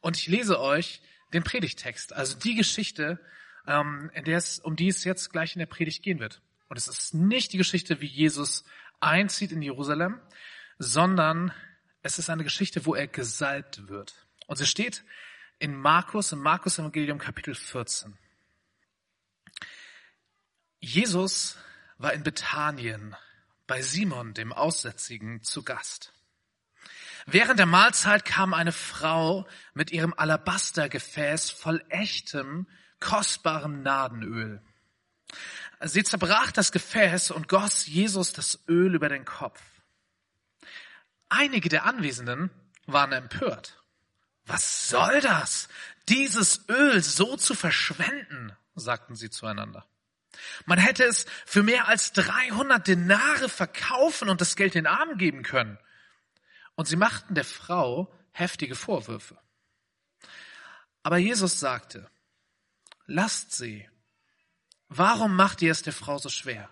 Und ich lese euch den Predigtext, also die Geschichte, ähm, in der es, um die es jetzt gleich in der Predigt gehen wird. Und es ist nicht die Geschichte, wie Jesus einzieht in Jerusalem, sondern es ist eine Geschichte, wo er gesalbt wird. Und sie steht in Markus, im Markus Evangelium Kapitel 14. Jesus war in Bethanien bei Simon, dem Aussätzigen, zu Gast. Während der Mahlzeit kam eine Frau mit ihrem Alabastergefäß voll echtem, kostbarem Nadenöl. Sie zerbrach das Gefäß und goss Jesus das Öl über den Kopf. Einige der Anwesenden waren empört. Was soll das? Dieses Öl so zu verschwenden, sagten sie zueinander. Man hätte es für mehr als 300 Denare verkaufen und das Geld den Armen geben können. Und sie machten der Frau heftige Vorwürfe. Aber Jesus sagte, lasst sie. Warum macht ihr es der Frau so schwer?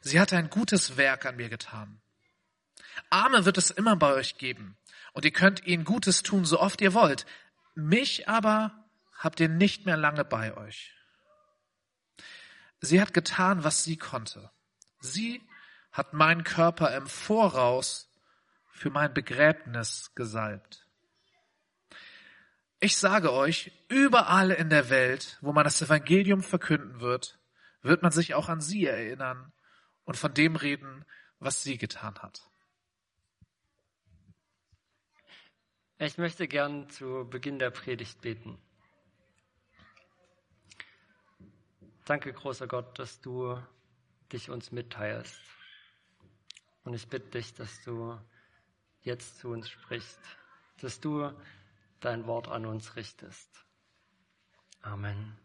Sie hat ein gutes Werk an mir getan. Arme wird es immer bei euch geben und ihr könnt ihnen Gutes tun, so oft ihr wollt. Mich aber habt ihr nicht mehr lange bei euch. Sie hat getan, was sie konnte. Sie hat meinen Körper im Voraus für mein Begräbnis gesalbt. Ich sage euch, überall in der Welt, wo man das Evangelium verkünden wird, wird man sich auch an sie erinnern und von dem reden, was sie getan hat. Ich möchte gern zu Beginn der Predigt beten. Danke, großer Gott, dass du dich uns mitteilst. Und ich bitte dich, dass du jetzt zu uns sprichst, dass du dein Wort an uns richtest. Amen.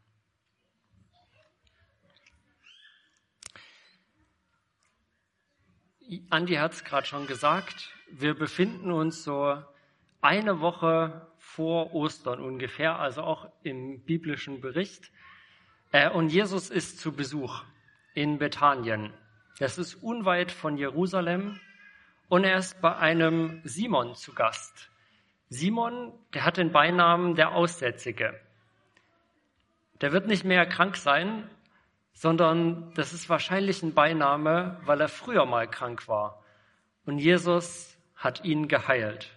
Andi hat es gerade schon gesagt, wir befinden uns so eine Woche vor Ostern ungefähr, also auch im biblischen Bericht. Äh, und Jesus ist zu Besuch in Bethanien. Das ist unweit von Jerusalem und er ist bei einem Simon zu Gast. Simon, der hat den Beinamen der Aussätzige. Der wird nicht mehr krank sein, sondern das ist wahrscheinlich ein Beiname, weil er früher mal krank war. Und Jesus hat ihn geheilt.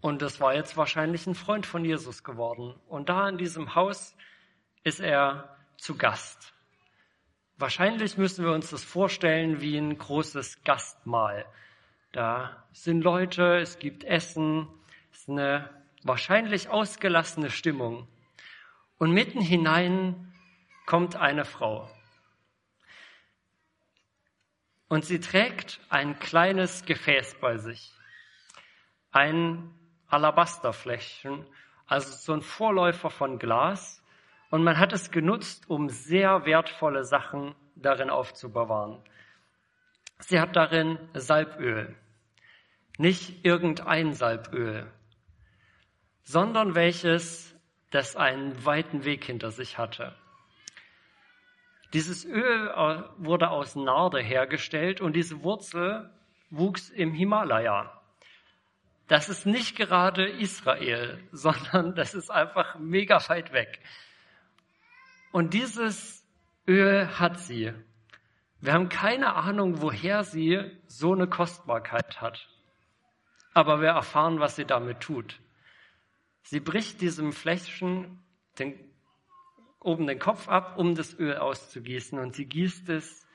Und das war jetzt wahrscheinlich ein Freund von Jesus geworden. Und da in diesem Haus ist er zu Gast. Wahrscheinlich müssen wir uns das vorstellen wie ein großes Gastmahl. Da sind Leute, es gibt Essen, es ist eine wahrscheinlich ausgelassene Stimmung. Und mitten hinein kommt eine Frau. Und sie trägt ein kleines Gefäß bei sich. Ein Alabasterfläschchen, also so ein Vorläufer von Glas. Und man hat es genutzt, um sehr wertvolle Sachen darin aufzubewahren. Sie hat darin Salböl. Nicht irgendein Salböl, sondern welches, das einen weiten Weg hinter sich hatte. Dieses Öl wurde aus Narde hergestellt und diese Wurzel wuchs im Himalaya. Das ist nicht gerade Israel, sondern das ist einfach mega weit weg. Und dieses Öl hat sie. Wir haben keine Ahnung, woher sie so eine Kostbarkeit hat. Aber wir erfahren, was sie damit tut. Sie bricht diesem Fläschchen den, oben den Kopf ab, um das Öl auszugießen. Und sie gießt es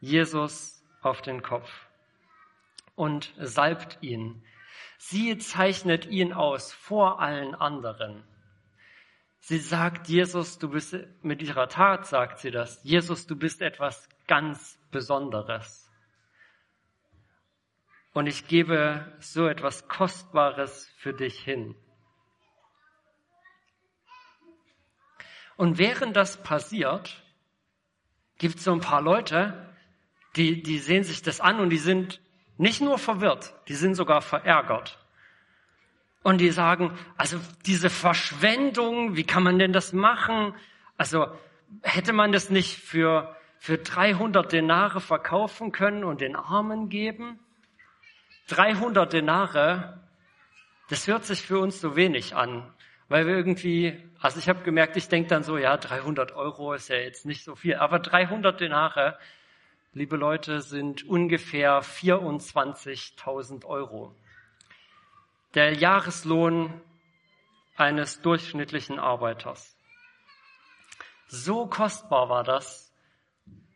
Jesus auf den Kopf und salbt ihn. Sie zeichnet ihn aus vor allen anderen. Sie sagt, Jesus, du bist, mit ihrer Tat sagt sie das, Jesus, du bist etwas ganz Besonderes. Und ich gebe so etwas Kostbares für dich hin. Und während das passiert, gibt es so ein paar Leute, die, die sehen sich das an und die sind nicht nur verwirrt, die sind sogar verärgert. Und die sagen, also diese Verschwendung, wie kann man denn das machen? Also hätte man das nicht für, für 300 Denare verkaufen können und den Armen geben? 300 Denare, Das hört sich für uns so wenig an, weil wir irgendwie, also ich habe gemerkt, ich denke dann so, ja, 300 Euro ist ja jetzt nicht so viel, aber 300 Denare, liebe Leute, sind ungefähr 24.000 Euro. Der Jahreslohn eines durchschnittlichen Arbeiters. So kostbar war das,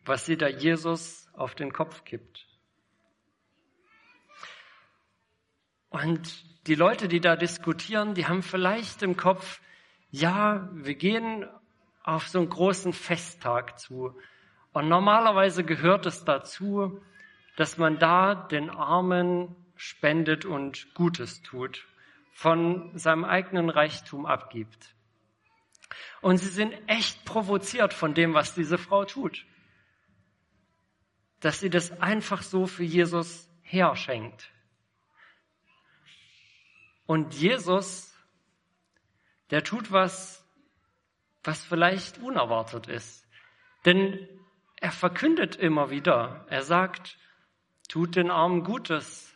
was sie da Jesus auf den Kopf kippt. Und die Leute, die da diskutieren, die haben vielleicht im Kopf, ja, wir gehen auf so einen großen Festtag zu. Und normalerweise gehört es dazu, dass man da den Armen spendet und Gutes tut, von seinem eigenen Reichtum abgibt. Und sie sind echt provoziert von dem, was diese Frau tut. Dass sie das einfach so für Jesus herschenkt. Und Jesus, der tut was, was vielleicht unerwartet ist. Denn er verkündet immer wieder, er sagt, tut den Armen Gutes.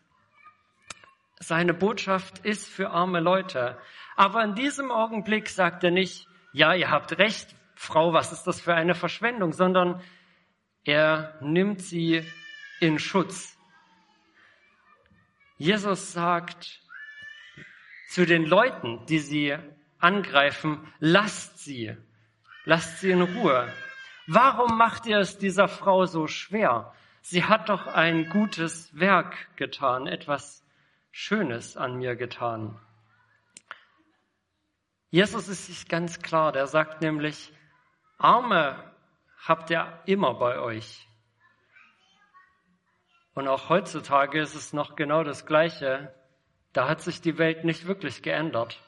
Seine Botschaft ist für arme Leute. Aber in diesem Augenblick sagt er nicht, ja, ihr habt recht, Frau, was ist das für eine Verschwendung, sondern er nimmt sie in Schutz. Jesus sagt, zu den Leuten, die sie angreifen, lasst sie, lasst sie in Ruhe. Warum macht ihr es dieser Frau so schwer? Sie hat doch ein gutes Werk getan, etwas Schönes an mir getan. Jesus ist sich ganz klar, der sagt nämlich, Arme habt ihr immer bei euch. Und auch heutzutage ist es noch genau das Gleiche. Da hat sich die Welt nicht wirklich geändert.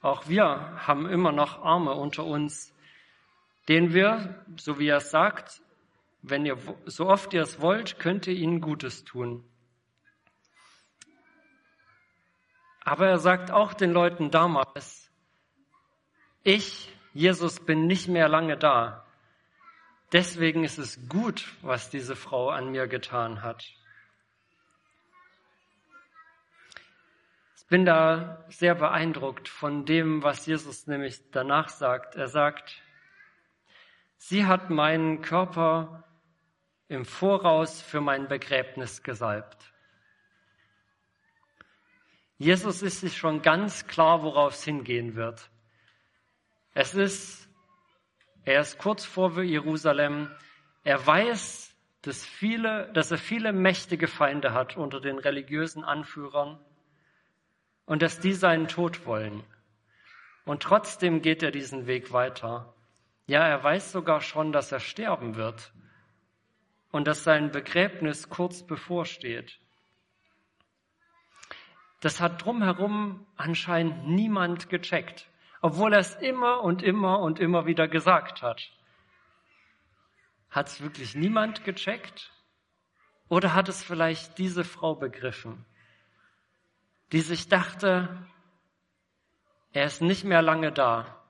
Auch wir haben immer noch Arme unter uns, denen wir, so wie er sagt, wenn ihr so oft ihr es wollt, könnt ihr ihnen Gutes tun. Aber er sagt auch den Leuten damals, ich, Jesus, bin nicht mehr lange da. Deswegen ist es gut, was diese Frau an mir getan hat. bin da sehr beeindruckt von dem, was Jesus nämlich danach sagt. Er sagt, sie hat meinen Körper im Voraus für mein Begräbnis gesalbt. Jesus ist sich schon ganz klar, worauf es hingehen wird. Es ist, er ist kurz vor Jerusalem. Er weiß, dass viele, dass er viele mächtige Feinde hat unter den religiösen Anführern und dass die seinen Tod wollen. Und trotzdem geht er diesen Weg weiter. Ja, er weiß sogar schon, dass er sterben wird und dass sein Begräbnis kurz bevorsteht. Das hat drumherum anscheinend niemand gecheckt, obwohl er es immer und immer und immer wieder gesagt hat. Hat es wirklich niemand gecheckt? Oder hat es vielleicht diese Frau begriffen? die sich dachte, er ist nicht mehr lange da.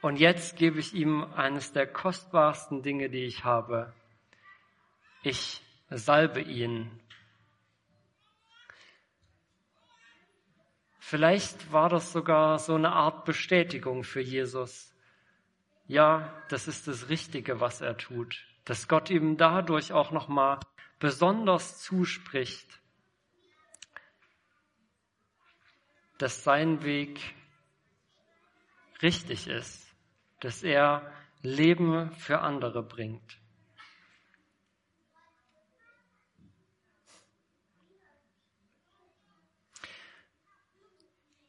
Und jetzt gebe ich ihm eines der kostbarsten Dinge, die ich habe. Ich salbe ihn. Vielleicht war das sogar so eine Art Bestätigung für Jesus. Ja, das ist das Richtige, was er tut. Dass Gott ihm dadurch auch nochmal besonders zuspricht. dass sein Weg richtig ist, dass er Leben für andere bringt.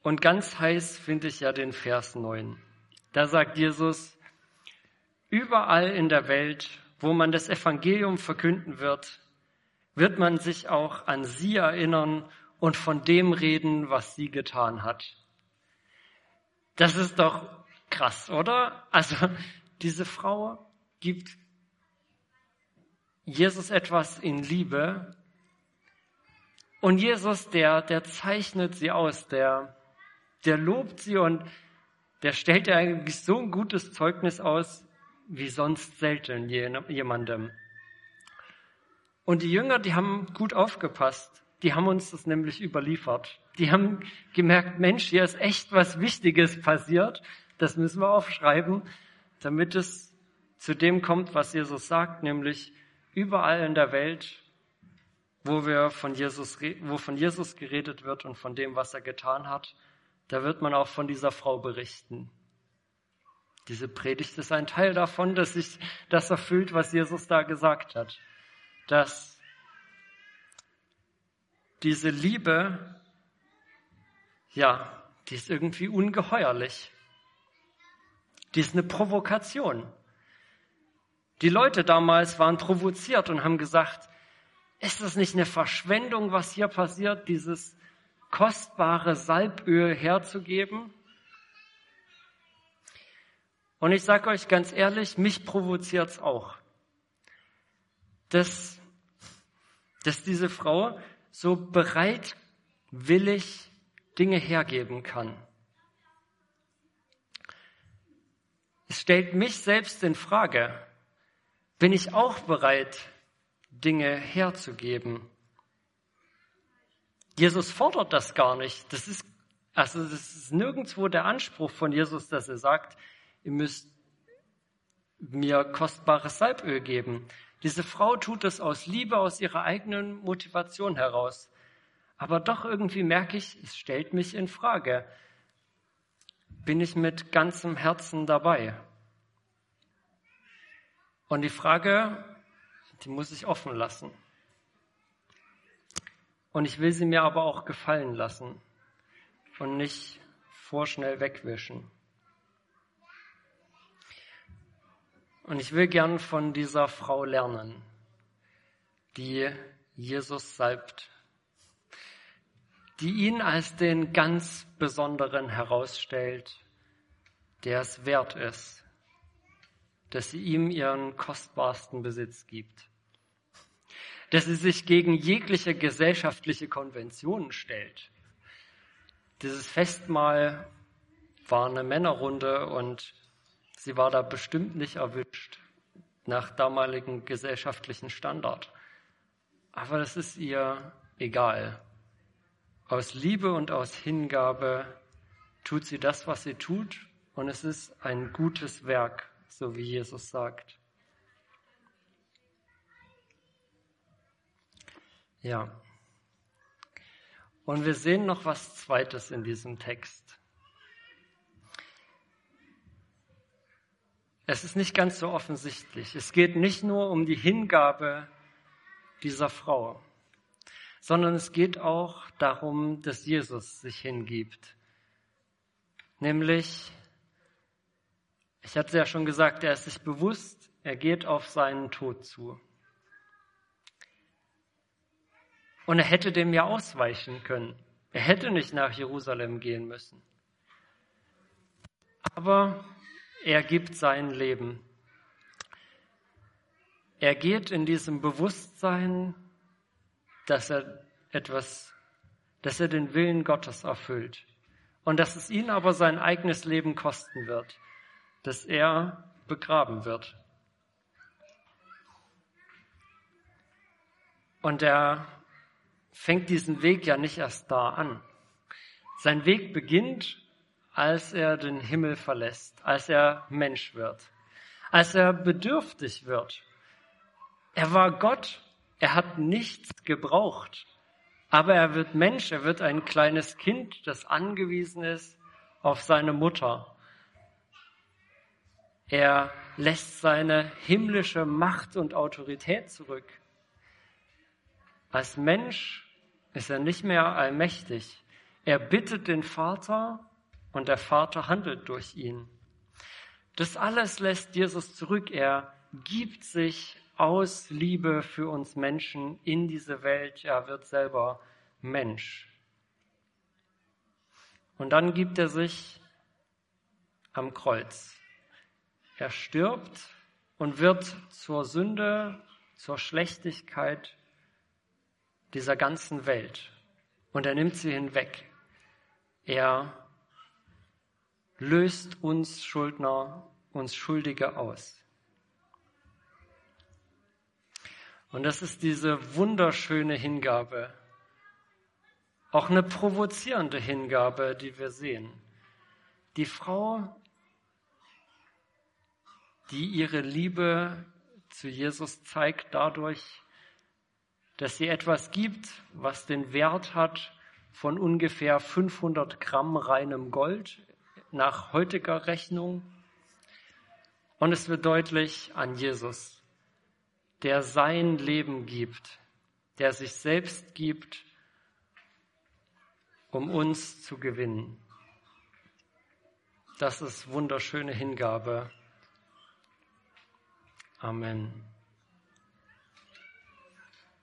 Und ganz heiß finde ich ja den Vers 9. Da sagt Jesus, überall in der Welt, wo man das Evangelium verkünden wird, wird man sich auch an sie erinnern und von dem reden, was sie getan hat. Das ist doch krass, oder? Also diese Frau gibt Jesus etwas in Liebe und Jesus, der, der zeichnet sie aus, der, der lobt sie und der stellt ihr eigentlich so ein gutes Zeugnis aus, wie sonst selten jemandem. Und die Jünger, die haben gut aufgepasst. die haben uns das nämlich überliefert. Die haben gemerkt, Mensch, hier ist echt was Wichtiges passiert. Das müssen wir aufschreiben, damit es zu dem kommt, was Jesus sagt, nämlich überall in der Welt, wo wir von Jesus, wo von Jesus geredet wird und von dem, was er getan hat, da wird man auch von dieser Frau berichten. Diese Predigt ist ein Teil davon, dass sich das erfüllt, was Jesus da gesagt hat. Dass diese Liebe, ja, die ist irgendwie ungeheuerlich. Die ist eine Provokation. Die Leute damals waren provoziert und haben gesagt, ist das nicht eine Verschwendung, was hier passiert, dieses kostbare Salböl herzugeben? Und ich sage euch ganz ehrlich, mich provoziert's auch, dass, dass diese Frau so bereitwillig Dinge hergeben kann. Es stellt mich selbst in Frage. Bin ich auch bereit, Dinge herzugeben? Jesus fordert das gar nicht. Das ist, also das ist nirgendwo der Anspruch von Jesus, dass er sagt, ihr müsst mir kostbares Salböl geben. Diese Frau tut es aus Liebe, aus ihrer eigenen Motivation heraus. Aber doch irgendwie merke ich, es stellt mich in Frage. Bin ich mit ganzem Herzen dabei? Und die Frage, die muss ich offen lassen. Und ich will sie mir aber auch gefallen lassen und nicht vorschnell wegwischen. Und ich will gern von dieser Frau lernen, die Jesus salbt, die ihn als den ganz Besonderen herausstellt, der es wert ist, dass sie ihm ihren kostbarsten Besitz gibt, dass sie sich gegen jegliche gesellschaftliche Konventionen stellt. Dieses Festmahl war eine Männerrunde und sie war da bestimmt nicht erwischt nach damaligen gesellschaftlichen Standard. Aber das ist ihr egal. Aus Liebe und aus Hingabe tut sie das, was sie tut, und es ist ein gutes Werk so wie Jesus sagt. Ja. Und wir sehen noch was Zweites in diesem Text. Es ist nicht ganz so offensichtlich. Es geht nicht nur um die Hingabe dieser Frau, sondern es geht auch darum, dass Jesus sich hingibt. Nämlich ich hatte ja schon gesagt, er ist sich bewusst, er geht auf seinen Tod zu. Und er hätte dem ja ausweichen können. Er hätte nicht nach Jerusalem gehen müssen. Aber er gibt sein Leben. Er geht in diesem Bewusstsein, dass er etwas, dass er den Willen Gottes erfüllt und dass es ihn aber sein eigenes Leben kosten wird dass er begraben wird. Und er fängt diesen Weg ja nicht erst da an. Sein Weg beginnt, als er den Himmel verlässt, als er Mensch wird, als er bedürftig wird. Er war Gott, er hat nichts gebraucht, aber er wird Mensch, er wird ein kleines Kind, das angewiesen ist auf seine Mutter. Er lässt seine himmlische Macht und Autorität zurück. Als Mensch ist er nicht mehr allmächtig. Er bittet den Vater und der Vater handelt durch ihn. Das alles lässt Jesus zurück. Er gibt sich aus Liebe für uns Menschen in diese Welt. Er wird selber Mensch. Und dann gibt er sich am Kreuz. Er stirbt und wird zur Sünde, zur Schlechtigkeit dieser ganzen Welt. Und er nimmt sie hinweg. Er löst uns Schuldner, uns Schuldige aus. Und das ist diese wunderschöne Hingabe, Auch eine provozierende Hingabe, die wir sehen. Die Frau, die ihre Liebe zu Jesus zeigt dadurch, dass sie etwas gibt, was den Wert hat von ungefähr 500 Gramm reinem Gold nach heutiger Rechnung. Und es wird deutlich an Jesus, der sein Leben gibt, der sich selbst gibt, um uns zu gewinnen. Das ist wunderschöne Hingabe. Amen.